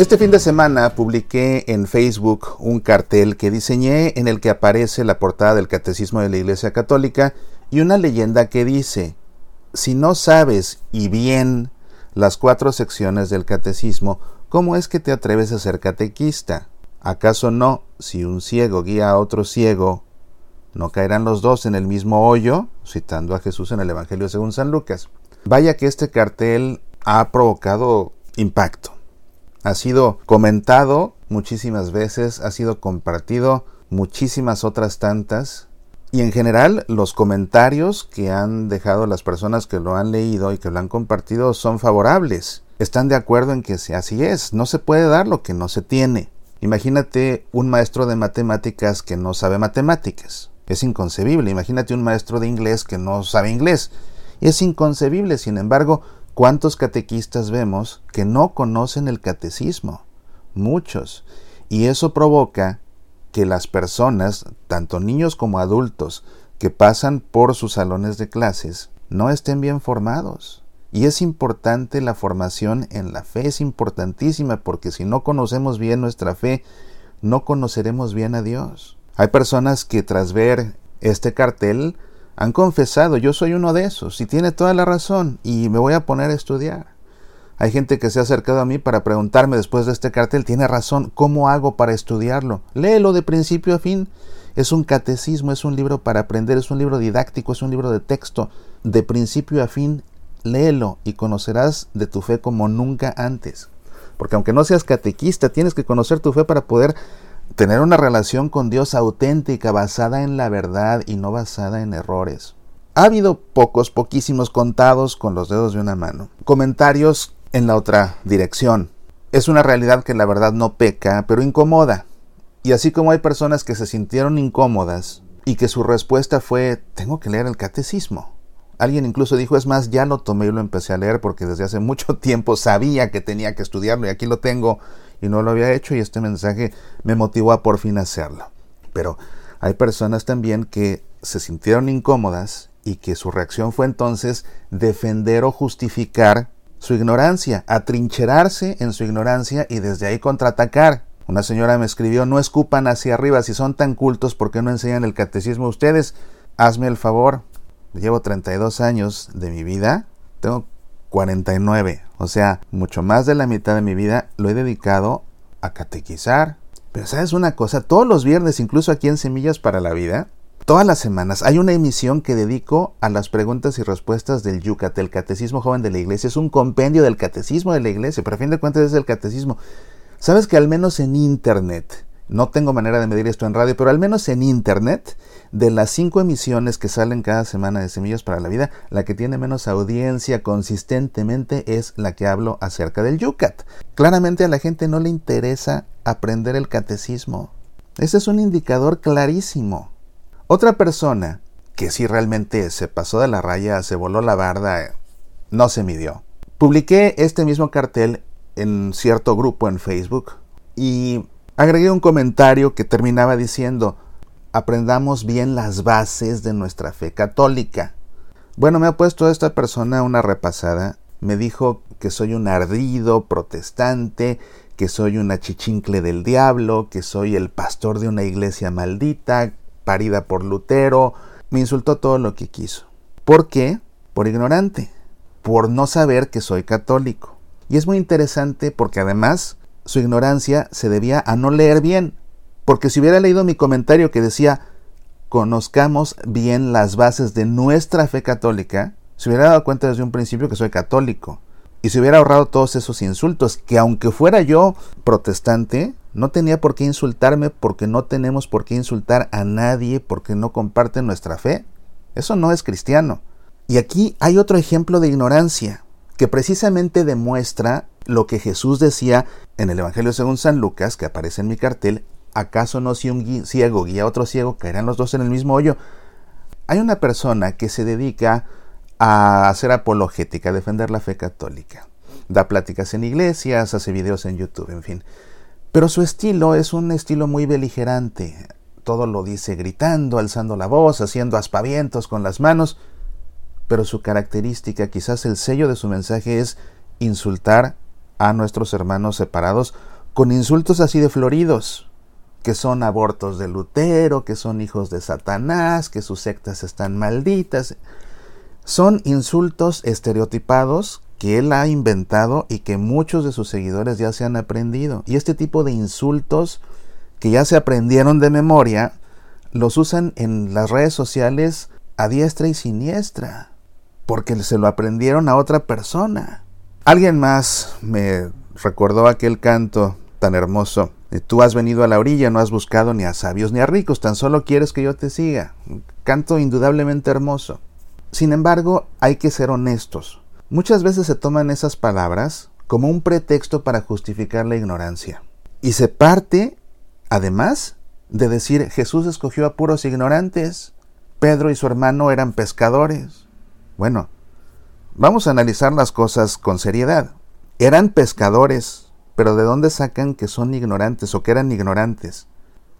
Este fin de semana publiqué en Facebook un cartel que diseñé en el que aparece la portada del Catecismo de la Iglesia Católica y una leyenda que dice, si no sabes y bien las cuatro secciones del Catecismo, ¿cómo es que te atreves a ser catequista? ¿Acaso no, si un ciego guía a otro ciego, no caerán los dos en el mismo hoyo? Citando a Jesús en el Evangelio según San Lucas. Vaya que este cartel ha provocado impacto ha sido comentado muchísimas veces, ha sido compartido muchísimas otras tantas. Y en general los comentarios que han dejado las personas que lo han leído y que lo han compartido son favorables. Están de acuerdo en que así es. No se puede dar lo que no se tiene. Imagínate un maestro de matemáticas que no sabe matemáticas. Es inconcebible. Imagínate un maestro de inglés que no sabe inglés. Es inconcebible. Sin embargo, ¿Cuántos catequistas vemos que no conocen el catecismo? Muchos. Y eso provoca que las personas, tanto niños como adultos, que pasan por sus salones de clases, no estén bien formados. Y es importante la formación en la fe, es importantísima porque si no conocemos bien nuestra fe, no conoceremos bien a Dios. Hay personas que tras ver este cartel han confesado, yo soy uno de esos, y tiene toda la razón, y me voy a poner a estudiar. Hay gente que se ha acercado a mí para preguntarme después de este cartel, tiene razón, ¿cómo hago para estudiarlo? Léelo de principio a fin. Es un catecismo, es un libro para aprender, es un libro didáctico, es un libro de texto. De principio a fin, léelo y conocerás de tu fe como nunca antes. Porque aunque no seas catequista, tienes que conocer tu fe para poder tener una relación con Dios auténtica, basada en la verdad y no basada en errores. Ha habido pocos, poquísimos contados con los dedos de una mano. Comentarios en la otra dirección. Es una realidad que la verdad no peca, pero incomoda. Y así como hay personas que se sintieron incómodas y que su respuesta fue, tengo que leer el catecismo. Alguien incluso dijo, es más, ya lo tomé y lo empecé a leer porque desde hace mucho tiempo sabía que tenía que estudiarlo y aquí lo tengo y no lo había hecho y este mensaje me motivó a por fin hacerlo. Pero hay personas también que se sintieron incómodas y que su reacción fue entonces defender o justificar su ignorancia, atrincherarse en su ignorancia y desde ahí contraatacar. Una señora me escribió, no escupan hacia arriba, si son tan cultos, ¿por qué no enseñan el catecismo ustedes? Hazme el favor, llevo 32 años de mi vida, tengo 49. O sea, mucho más de la mitad de mi vida lo he dedicado a catequizar. Pero sabes una cosa, todos los viernes, incluso aquí en Semillas para la Vida, todas las semanas hay una emisión que dedico a las preguntas y respuestas del Yucat, el Catecismo Joven de la Iglesia. Es un compendio del Catecismo de la Iglesia, pero a fin de cuentas es el Catecismo. Sabes que al menos en Internet no tengo manera de medir esto en radio, pero al menos en internet, de las cinco emisiones que salen cada semana de Semillas para la Vida, la que tiene menos audiencia consistentemente es la que hablo acerca del Yucat. Claramente a la gente no le interesa aprender el catecismo. Ese es un indicador clarísimo. Otra persona que sí realmente se pasó de la raya, se voló la barda, no se midió. Publiqué este mismo cartel en cierto grupo en Facebook y Agregué un comentario que terminaba diciendo, aprendamos bien las bases de nuestra fe católica. Bueno, me ha puesto esta persona una repasada. Me dijo que soy un ardido protestante, que soy una chichincle del diablo, que soy el pastor de una iglesia maldita, parida por Lutero. Me insultó todo lo que quiso. ¿Por qué? Por ignorante, por no saber que soy católico. Y es muy interesante porque además su ignorancia se debía a no leer bien, porque si hubiera leído mi comentario que decía conozcamos bien las bases de nuestra fe católica, se hubiera dado cuenta desde un principio que soy católico y se hubiera ahorrado todos esos insultos, que aunque fuera yo protestante, no tenía por qué insultarme porque no tenemos por qué insultar a nadie porque no comparten nuestra fe. Eso no es cristiano. Y aquí hay otro ejemplo de ignorancia que precisamente demuestra lo que Jesús decía en el Evangelio según San Lucas, que aparece en mi cartel, ¿acaso no si un ciego guía a otro ciego, caerán los dos en el mismo hoyo? Hay una persona que se dedica a hacer apologética, a defender la fe católica. Da pláticas en iglesias, hace videos en YouTube, en fin. Pero su estilo es un estilo muy beligerante. Todo lo dice gritando, alzando la voz, haciendo aspavientos con las manos. Pero su característica, quizás el sello de su mensaje es insultar a nuestros hermanos separados con insultos así de floridos, que son abortos de Lutero, que son hijos de Satanás, que sus sectas están malditas. Son insultos estereotipados que él ha inventado y que muchos de sus seguidores ya se han aprendido. Y este tipo de insultos que ya se aprendieron de memoria, los usan en las redes sociales a diestra y siniestra, porque se lo aprendieron a otra persona. Alguien más me recordó aquel canto tan hermoso. Tú has venido a la orilla, no has buscado ni a sabios ni a ricos, tan solo quieres que yo te siga. canto indudablemente hermoso. Sin embargo, hay que ser honestos. Muchas veces se toman esas palabras como un pretexto para justificar la ignorancia. Y se parte, además, de decir Jesús escogió a puros ignorantes. Pedro y su hermano eran pescadores. Bueno, vamos a analizar las cosas con seriedad. Eran pescadores, pero ¿de dónde sacan que son ignorantes o que eran ignorantes?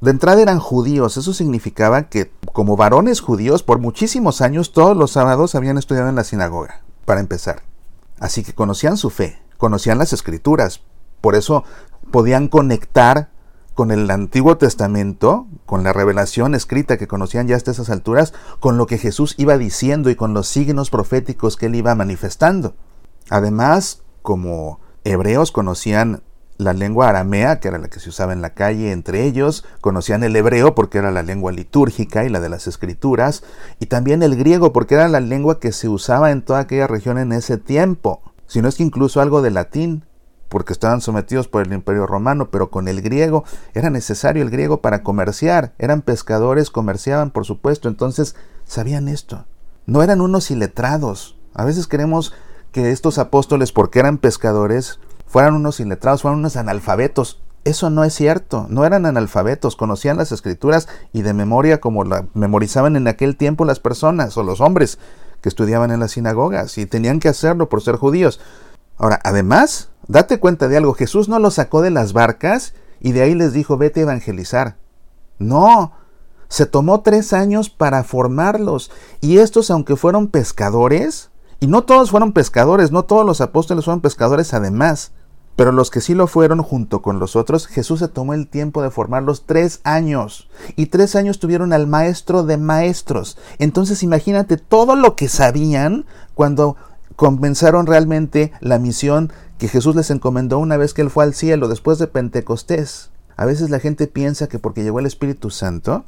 De entrada eran judíos, eso significaba que como varones judíos por muchísimos años todos los sábados habían estudiado en la sinagoga, para empezar. Así que conocían su fe, conocían las escrituras, por eso podían conectar con el Antiguo Testamento, con la revelación escrita que conocían ya hasta esas alturas, con lo que Jesús iba diciendo y con los signos proféticos que él iba manifestando. Además, como hebreos conocían la lengua aramea, que era la que se usaba en la calle entre ellos, conocían el hebreo porque era la lengua litúrgica y la de las escrituras, y también el griego porque era la lengua que se usaba en toda aquella región en ese tiempo, si no es que incluso algo de latín porque estaban sometidos por el imperio romano, pero con el griego era necesario el griego para comerciar, eran pescadores, comerciaban por supuesto, entonces sabían esto. No eran unos iletrados. A veces queremos que estos apóstoles, porque eran pescadores, fueran unos iletrados, fueran unos analfabetos. Eso no es cierto, no eran analfabetos, conocían las escrituras y de memoria como la memorizaban en aquel tiempo las personas o los hombres que estudiaban en las sinagogas y tenían que hacerlo por ser judíos. Ahora, además, Date cuenta de algo, Jesús no los sacó de las barcas y de ahí les dijo, vete a evangelizar. No, se tomó tres años para formarlos. Y estos, aunque fueron pescadores, y no todos fueron pescadores, no todos los apóstoles fueron pescadores además, pero los que sí lo fueron junto con los otros, Jesús se tomó el tiempo de formarlos tres años. Y tres años tuvieron al maestro de maestros. Entonces imagínate todo lo que sabían cuando comenzaron realmente la misión que Jesús les encomendó una vez que Él fue al cielo, después de Pentecostés. A veces la gente piensa que porque llegó el Espíritu Santo,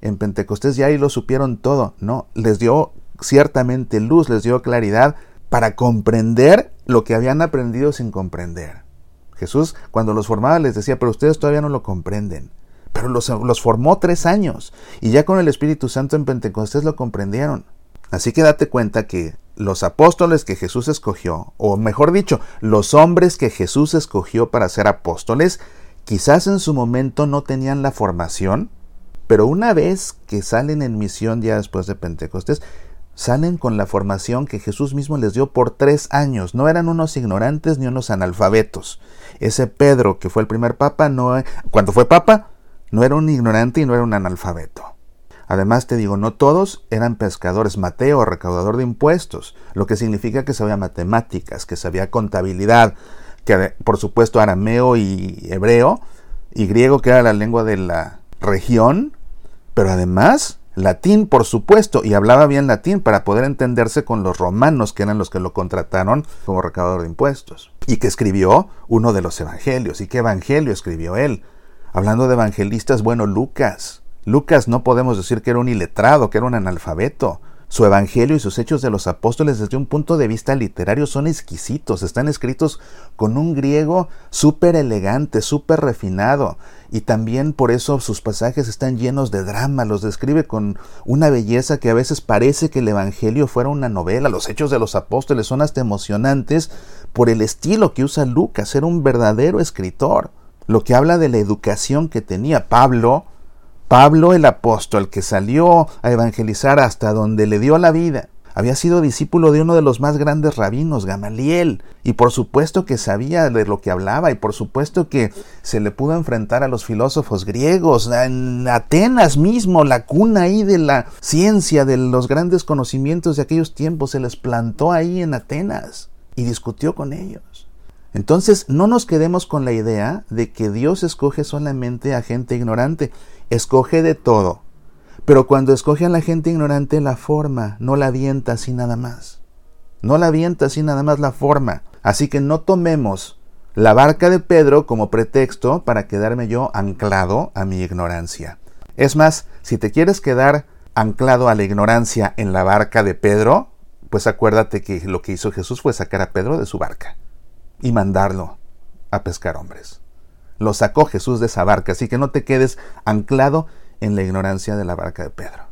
en Pentecostés ya ahí lo supieron todo. No, les dio ciertamente luz, les dio claridad para comprender lo que habían aprendido sin comprender. Jesús cuando los formaba les decía, pero ustedes todavía no lo comprenden. Pero los, formó tres años y ya con el Espíritu Santo en Pentecostés lo comprendieron. Así que date cuenta que los apóstoles que Jesús escogió, o mejor dicho, los hombres que Jesús escogió para ser apóstoles, quizás en su momento no tenían la formación, pero una vez que salen en misión ya después de Pentecostés, salen con la formación que Jesús mismo les dio por tres años. No eran unos ignorantes ni unos analfabetos. Ese Pedro, que fue el primer papa, no, cuando fue papa, no era un ignorante y no era un analfabeto. Además te digo, no todos eran pescadores. Mateo, recaudador de impuestos, lo que significa que sabía matemáticas, que sabía contabilidad, que por supuesto arameo y hebreo, y griego que era la lengua de la región, pero además latín, por supuesto, y hablaba bien latín para poder entenderse con los romanos, que eran los que lo contrataron como recaudador de impuestos, y que escribió uno de los evangelios. ¿Y qué evangelio escribió él? Hablando de evangelistas, bueno, Lucas. Lucas no podemos decir que era un iletrado, que era un analfabeto. Su evangelio y sus hechos de los apóstoles desde un punto de vista literario son exquisitos, están escritos con un griego súper elegante, súper refinado, y también por eso sus pasajes están llenos de drama, los describe con una belleza que a veces parece que el evangelio fuera una novela, los hechos de los apóstoles son hasta emocionantes por el estilo que usa Lucas, era un verdadero escritor, lo que habla de la educación que tenía Pablo, Pablo el apóstol que salió a evangelizar hasta donde le dio la vida, había sido discípulo de uno de los más grandes rabinos, Gamaliel, y por supuesto que sabía de lo que hablaba, y por supuesto que se le pudo enfrentar a los filósofos griegos, en Atenas mismo, la cuna ahí de la ciencia, de los grandes conocimientos de aquellos tiempos, se les plantó ahí en Atenas y discutió con ellos. Entonces, no nos quedemos con la idea de que Dios escoge solamente a gente ignorante, escoge de todo. Pero cuando escoge a la gente ignorante, la forma, no la avienta así nada más. No la avienta así nada más la forma. Así que no tomemos la barca de Pedro como pretexto para quedarme yo anclado a mi ignorancia. Es más, si te quieres quedar anclado a la ignorancia en la barca de Pedro, pues acuérdate que lo que hizo Jesús fue sacar a Pedro de su barca y mandarlo a pescar hombres. Lo sacó Jesús de esa barca, así que no te quedes anclado en la ignorancia de la barca de Pedro,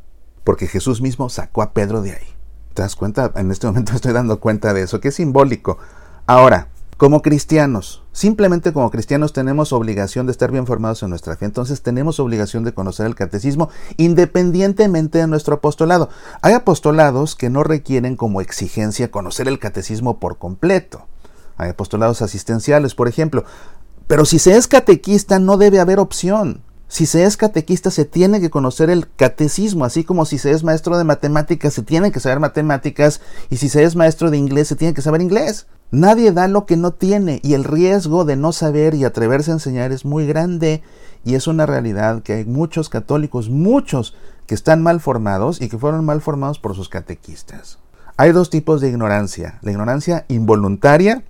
porque Jesús mismo sacó a Pedro de ahí. ¿Te das cuenta? En este momento estoy dando cuenta de eso, que es simbólico. Ahora, como cristianos, simplemente como cristianos tenemos obligación de estar bien formados en nuestra fe, entonces tenemos obligación de conocer el catecismo independientemente de nuestro apostolado. Hay apostolados que no requieren como exigencia conocer el catecismo por completo. Hay apostolados asistenciales, por ejemplo. Pero si se es catequista no debe haber opción. Si se es catequista se tiene que conocer el catecismo, así como si se es maestro de matemáticas se tiene que saber matemáticas y si se es maestro de inglés se tiene que saber inglés. Nadie da lo que no tiene y el riesgo de no saber y atreverse a enseñar es muy grande y es una realidad que hay muchos católicos, muchos que están mal formados y que fueron mal formados por sus catequistas. Hay dos tipos de ignorancia, la ignorancia involuntaria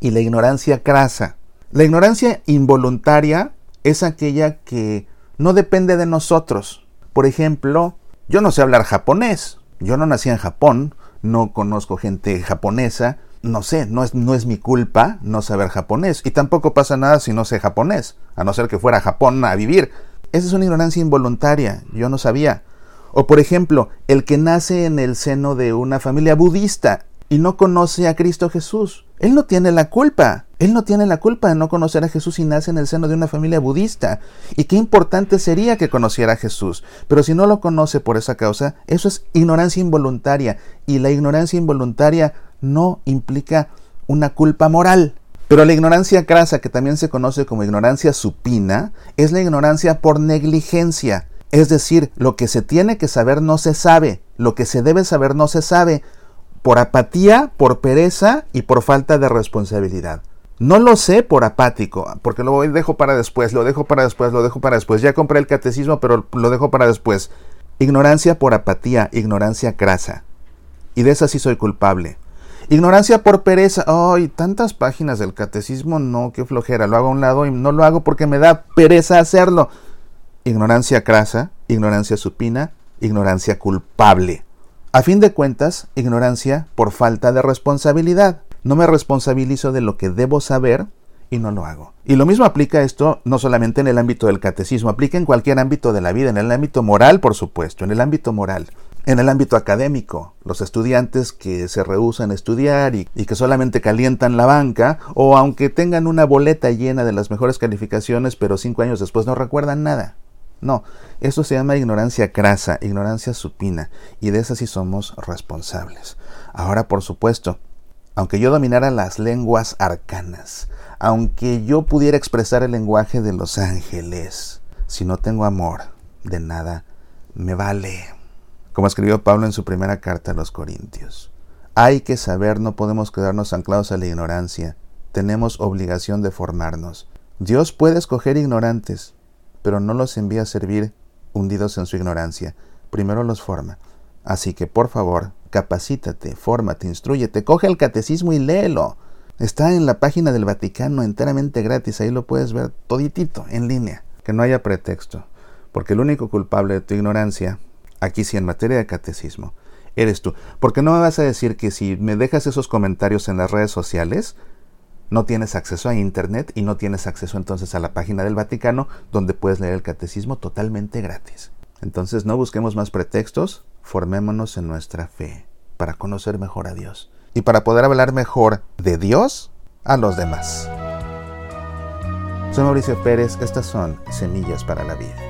y la ignorancia crasa. La ignorancia involuntaria es aquella que no depende de nosotros. Por ejemplo, yo no sé hablar japonés, yo no nací en Japón, no conozco gente japonesa, no sé, no es, no es mi culpa no saber japonés. Y tampoco pasa nada si no sé japonés, a no ser que fuera a Japón a vivir. Esa es una ignorancia involuntaria, yo no sabía. O por ejemplo, el que nace en el seno de una familia budista y no conoce a Cristo Jesús. Él no tiene la culpa. Él no tiene la culpa de no conocer a Jesús y nace en el seno de una familia budista. Y qué importante sería que conociera a Jesús. Pero si no lo conoce por esa causa, eso es ignorancia involuntaria. Y la ignorancia involuntaria no implica una culpa moral. Pero la ignorancia crasa, que también se conoce como ignorancia supina, es la ignorancia por negligencia. Es decir, lo que se tiene que saber no se sabe, lo que se debe saber no se sabe, por apatía, por pereza y por falta de responsabilidad. No lo sé por apático, porque lo dejo para después, lo dejo para después, lo dejo para después. Ya compré el catecismo, pero lo dejo para después. Ignorancia por apatía, ignorancia crasa. Y de esa sí soy culpable. Ignorancia por pereza. Ay, tantas páginas del catecismo, no, qué flojera. Lo hago a un lado y no lo hago porque me da pereza hacerlo. Ignorancia crasa, ignorancia supina, ignorancia culpable. A fin de cuentas, ignorancia por falta de responsabilidad. No me responsabilizo de lo que debo saber y no lo hago. Y lo mismo aplica esto no solamente en el ámbito del catecismo, aplica en cualquier ámbito de la vida, en el ámbito moral, por supuesto, en el ámbito moral. En el ámbito académico, los estudiantes que se rehúsan a estudiar y, que solamente calientan la banca, o aunque tengan una boleta llena de las mejores calificaciones, pero cinco años después no recuerdan nada. No, eso se llama ignorancia crasa, ignorancia supina, y de esa sí somos responsables. Ahora, por supuesto, aunque yo dominara las lenguas arcanas, aunque yo pudiera expresar el lenguaje de los ángeles, si no tengo amor, de nada me vale como escribió Pablo en su primera carta a los Corintios. Hay que saber, no podemos quedarnos anclados a la ignorancia, tenemos obligación de formarnos. Dios puede escoger ignorantes, pero no los envía a servir hundidos en su ignorancia, primero los forma. Así que por favor, capacítate, fórmate, instruyete, coge el catecismo y léelo. Está en la página del Vaticano enteramente gratis, ahí lo puedes ver toditito, en línea. Que no haya pretexto, porque el único culpable de tu ignorancia aquí sí en materia de catecismo, eres tú. Porque no me vas a decir que si me dejas esos comentarios en las redes sociales, no tienes acceso a Internet y no tienes acceso entonces a la página del Vaticano donde puedes leer el catecismo totalmente gratis. Entonces no busquemos más pretextos, formémonos en nuestra fe para conocer mejor a Dios y para poder hablar mejor de Dios a los demás. Soy Mauricio Pérez, estas son Semillas para la Vida.